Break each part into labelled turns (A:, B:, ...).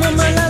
A: mama
B: love.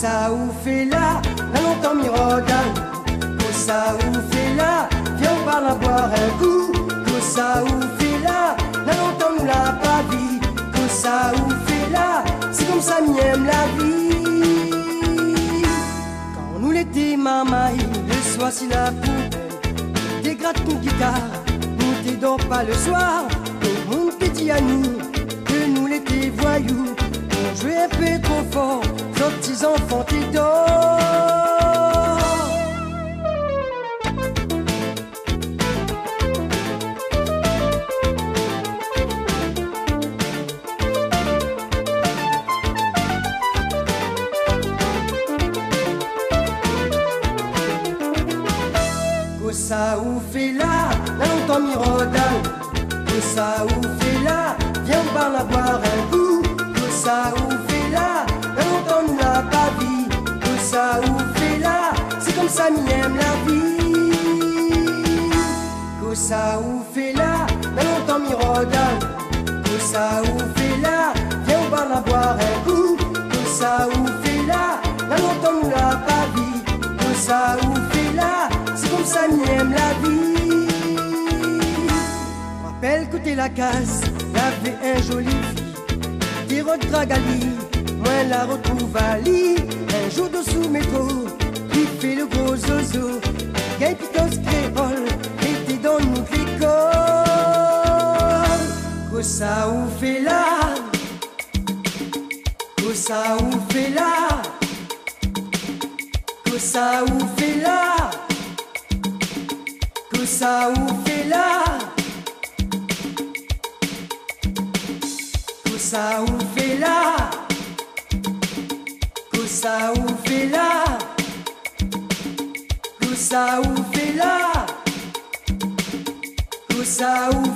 C: Cosa ou fait là, la longtemps miroda. Cosa ou fait là, viens on parle à boire un coup. Cosa ou fait là, la longtemps nous l'a pas vu. Cosa ou fait là, c'est comme ça m'y aime la vie. Quand nous l'été maman, le soir si la poubelle dégrade ton guitare, nous t'aidons pas le soir. Tout le monde à nous que nous l'été voyous, on jouait un peu trop fort, nos petits enfants t'aident. Cosa Cosa ou fait là, la longtemps mirodan. Cosa ou fait là, viens on parle à boire un coup. Cosa ou fait là, la longtemps nous l'a pas vu. Cosa ou fait là, c'est comme ça m'y aime la vie. Rappelle que t'es la casse, y'avait un joli fille. Des rocs dragali, moi la retrouve à lit. Un jour dessous métro, il fait le gros zozo. Cosa ou fait là, cosa ou fait là. Cosa ou fait là Cosa ou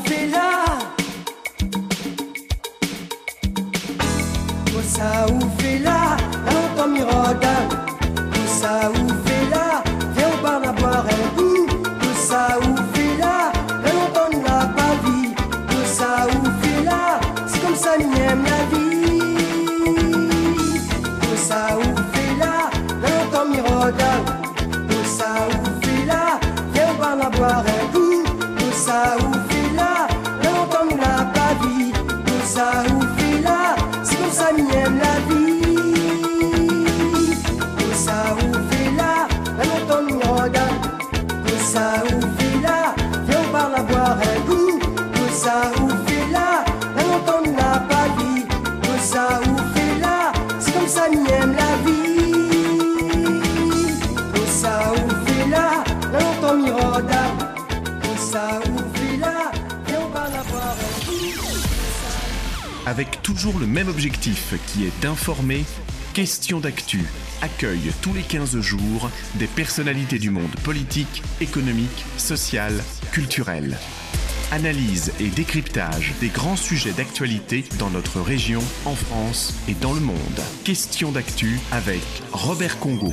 C: fait là Cosa ou Cosa ou fait
D: toujours le même objectif qui est d'informer, Question d'actu accueille tous les 15 jours des personnalités du monde politique, économique, social, culturel. Analyse et décryptage des grands sujets d'actualité dans notre région, en France et dans le monde. Question d'actu avec Robert Congo.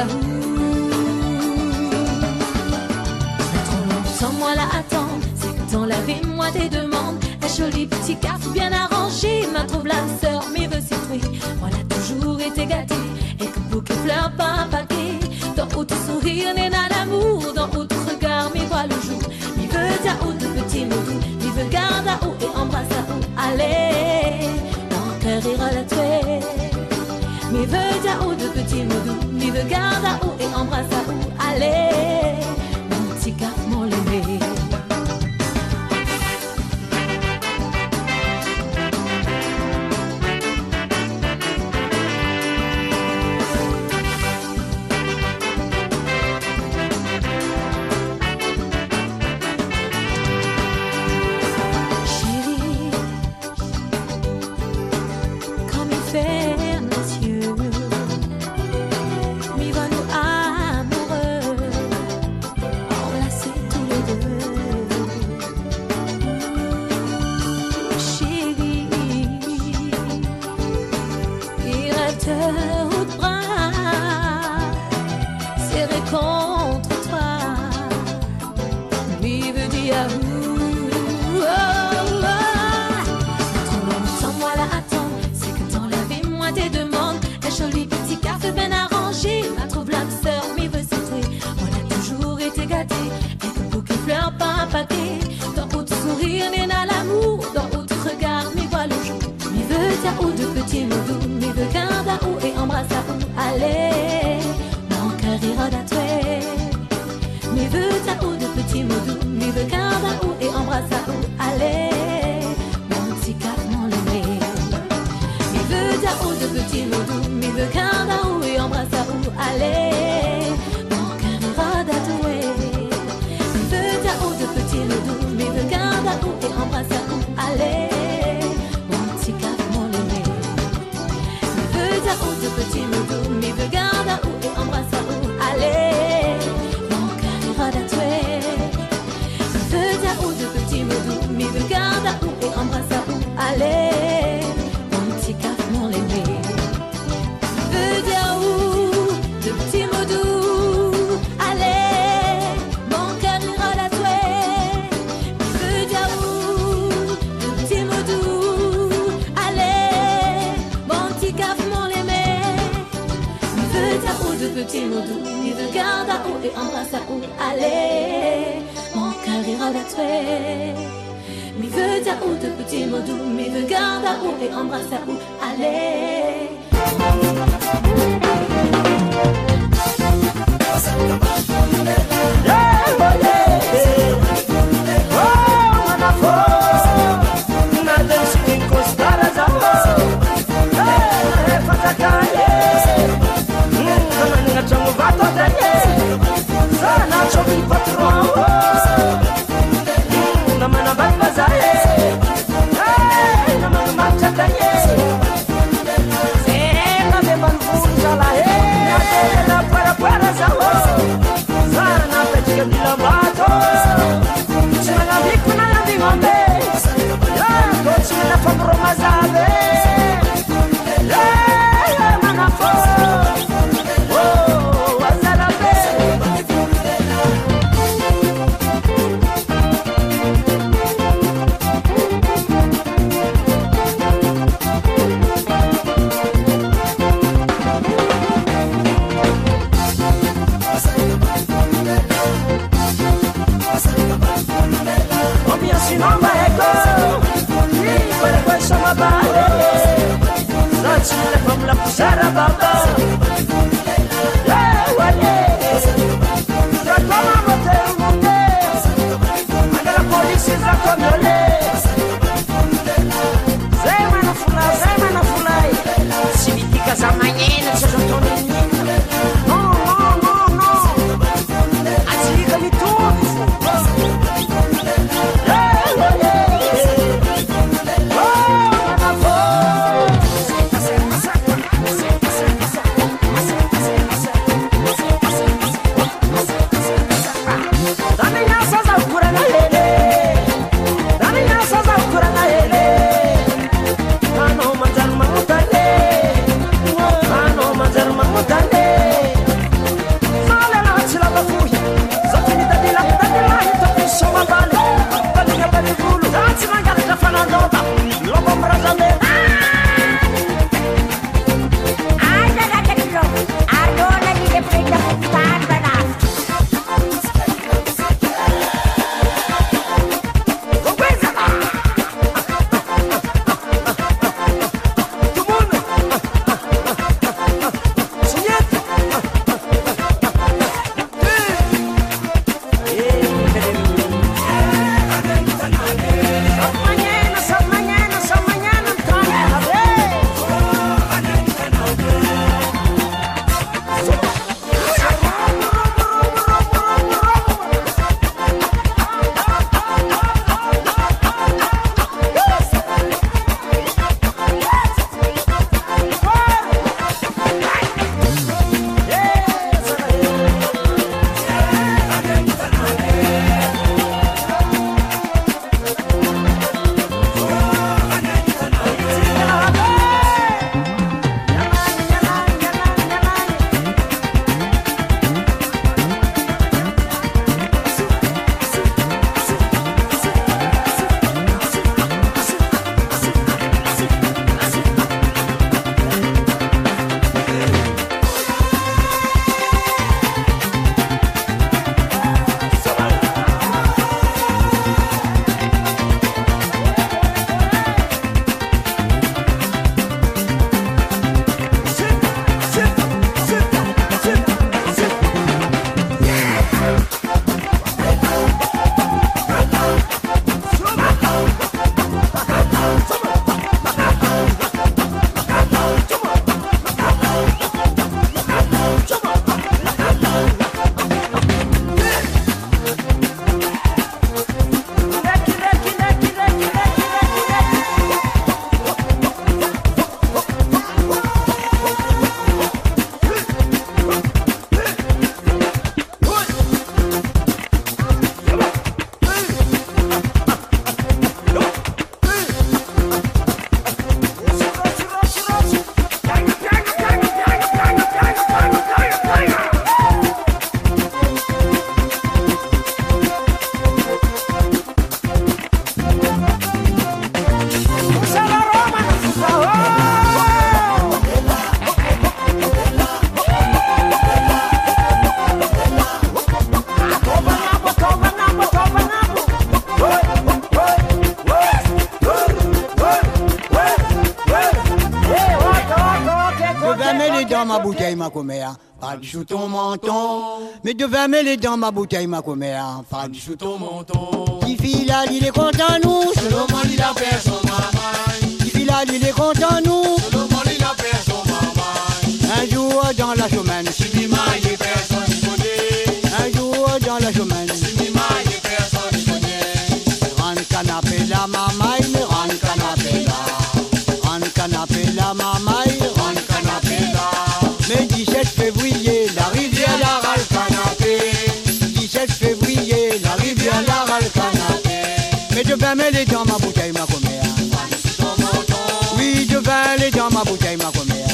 A: Pas trop longtemps, sans moi là, attendre C'est temps, lavez-moi des demandes. Un joli petit garçon bien arrangé. Ma trouve la sœur, mais veut s'étouer. Moi là, toujours été gâtée. Et comme bouquet fleurs, pas un paquet. Dans haute sourire, n'est pas l'amour. Dans haute regard, mais voit le jour. Mais veut dire haut de petits mots doux. Veut garde à haut et embrasse à haut. Allez, mon cœur ira la tuer. Mes vœux à haut de petits mots doux, mes vœux garde à haut et embrasse à haut, allez.
E: Me les dans ma bouteille, ma commère, pas du ton menton. Qui file là, il est content nous, selon moi, il a fait son maman. Qui file là, il est content nous, selon moi, il a fait son maman. Un jour dans la semaine, Mais je vais mêler dans ma bouteille, ma commère. Oui, je vais aller dans ma bouteille, ma commère.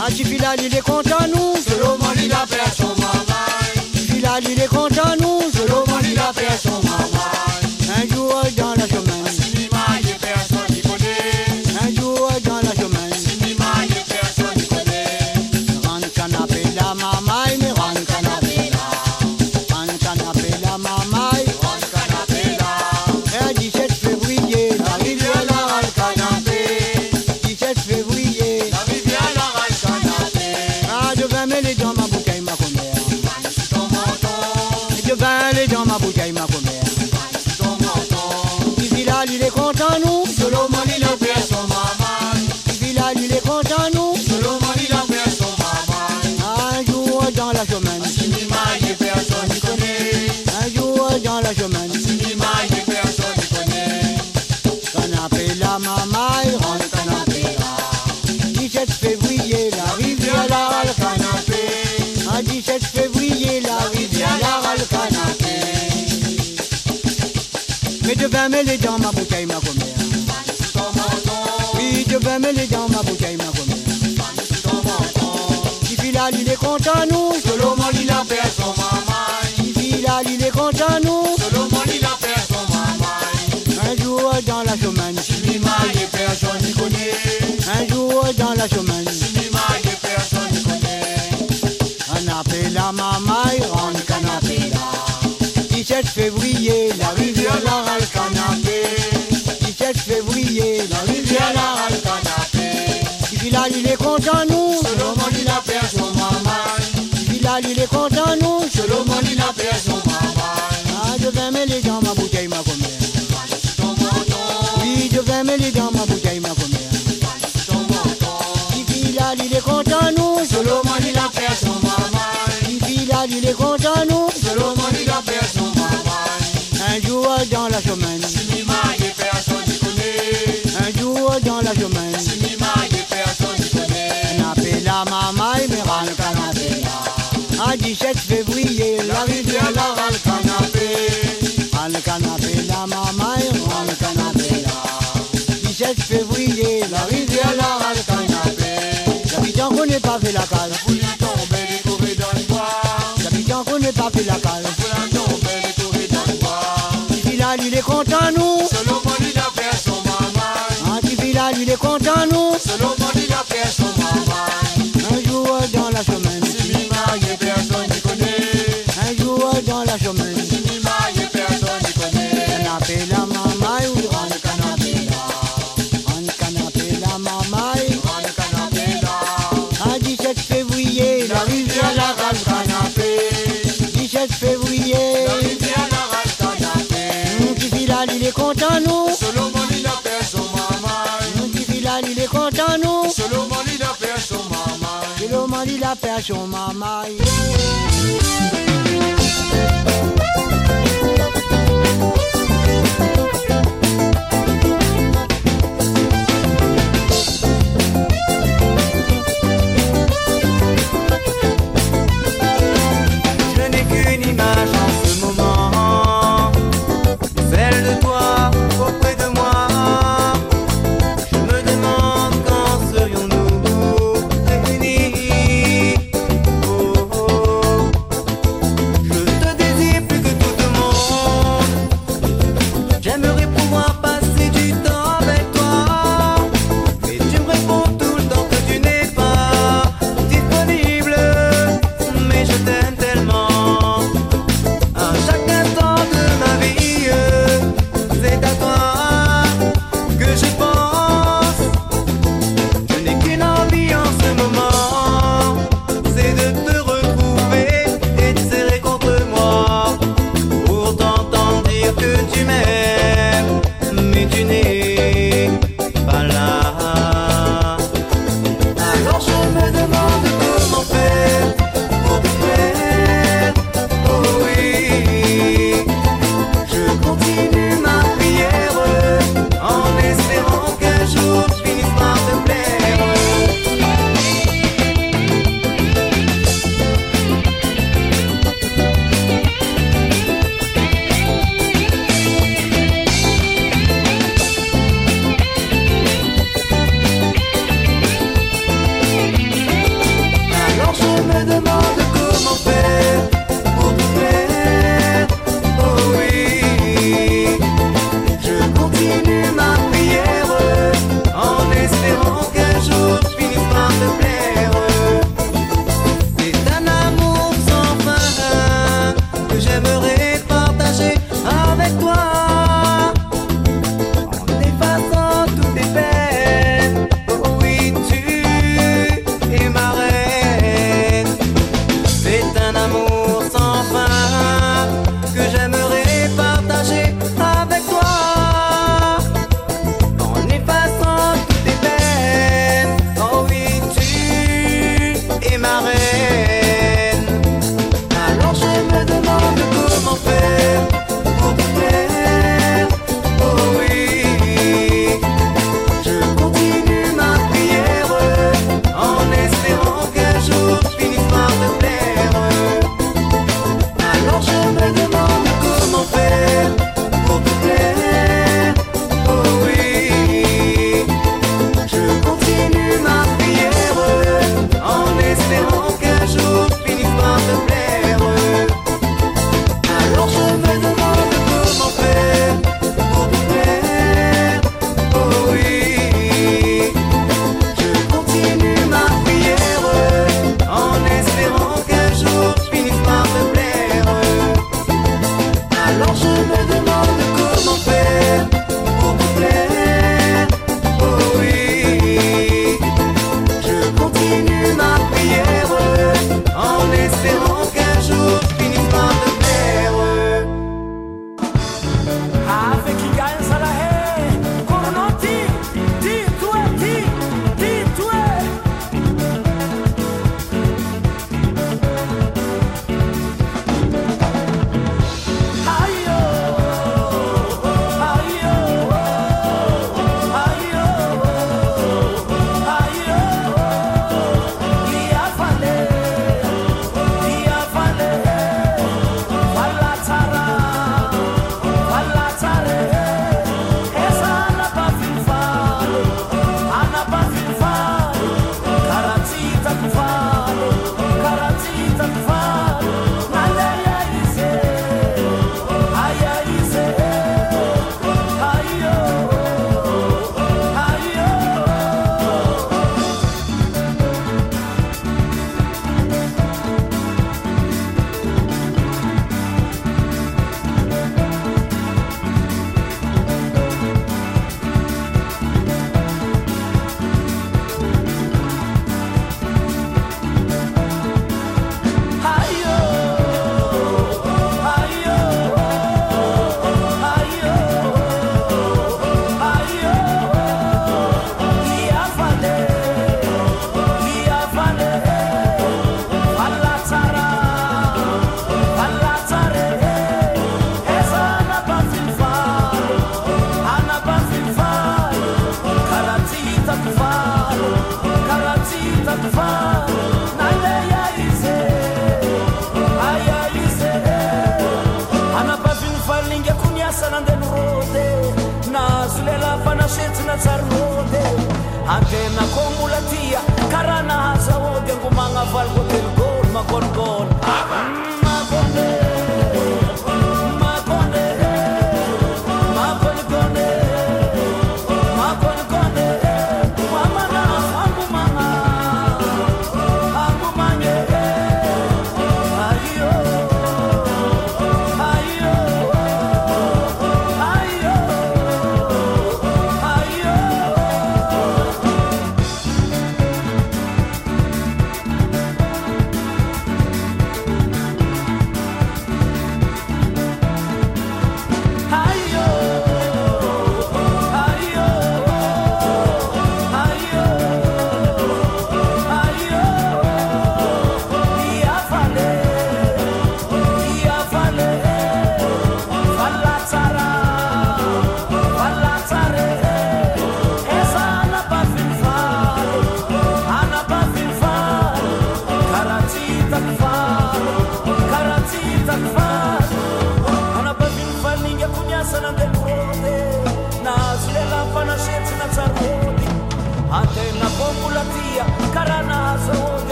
E: Un petit filal, il est content, nous. Moi, il a fait son. Petit filal, il est content, nous. Filal, il est content, nous. Selon moi, il a fait son maman. Qui filal, il est content, nous. Selon moi, il a fait son maman. Un jour dans la semaine. Si mi maille, personne ne connaît. Un jour dans la semaine. Si mi maille, personne ne connaît. Canapé la mamaille, rentre canapé là. 17 février, la rivière la râle canapé. 17 février, la rivière la râle canapé. Qui filal, il est content, nous. Filal, il est content, nous. Selon moi, il a fait son. Ah, je vais dans ma bouteille, ma. Oui, je vais mêler dans ma bouteille, ma est content, nous. Est content, nous. Un jour dans la semaine. Là. Un 17 février, la rivière râle canapé. Râle canapé la mamaille, râle canapé là. 17 février, la rivière râle canapé. L'habitant qu'on n'est pas fait la cale. La dans le bois. L'habitant qu'on n'est pas fait la cale. La dans le bois. Il est content, nous. Moi, il a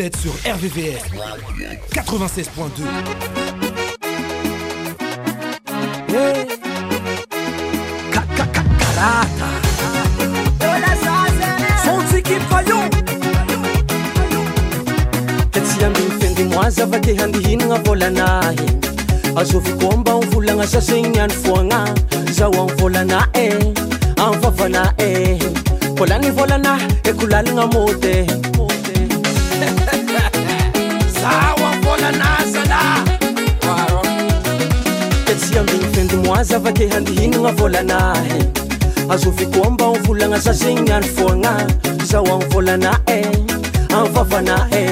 F: Vous êtes sur RVVS 96.2.
G: zava-te handihinagna volanahy mba sasegny any foagna amvolana e amvavana e volana zaho avolanazalah te tsy ambigny fendomoa zavake handihinagna volanahy azoviko amba volagna za zegny any foagna. Zaho amy volana e amy vavana e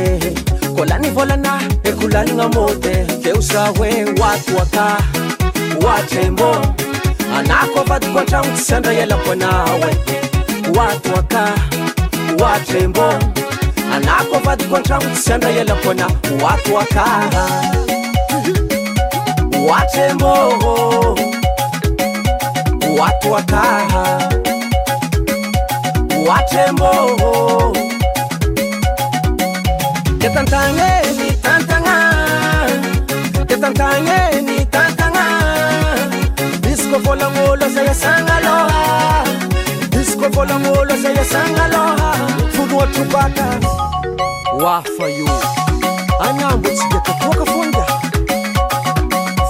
G: kolany volana e kolanagna mode teo za hoe oato aka oatrembo anako avadiko antragno tsy sandra ialako anaho e. Oato aka oatrembo e anako avadiko antragno tsy andraialako ana hoato akara hoatremôô hoato akara hoatremôô de tantagneny tantagna de tantagneny tantagna misy ko volagn'olo zay asagna aloha le volagn'olo zay asagna aloha fonoatrobaka oafa io. Anambo tsy diakatoaka fonda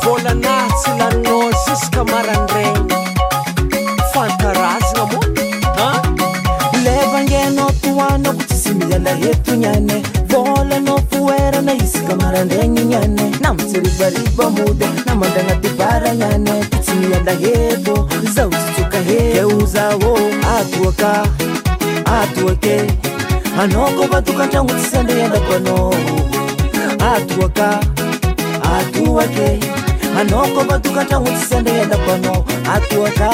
G: volanahy tsy laninao ziska marandraigny fantarazagna moa a levangenao toanao ko tsisy miala etogny volanao foerana isaka marandraigny ny na mitsiribariba mody na mandagna ty tsy miala eto zaho tsitsoka ekeo zaô atoaka atoake anao ko matokantragno tsy sandra ialako anao. Atoaka atoake anao ko matokantragno tsy sandra ialako anao. Atoaka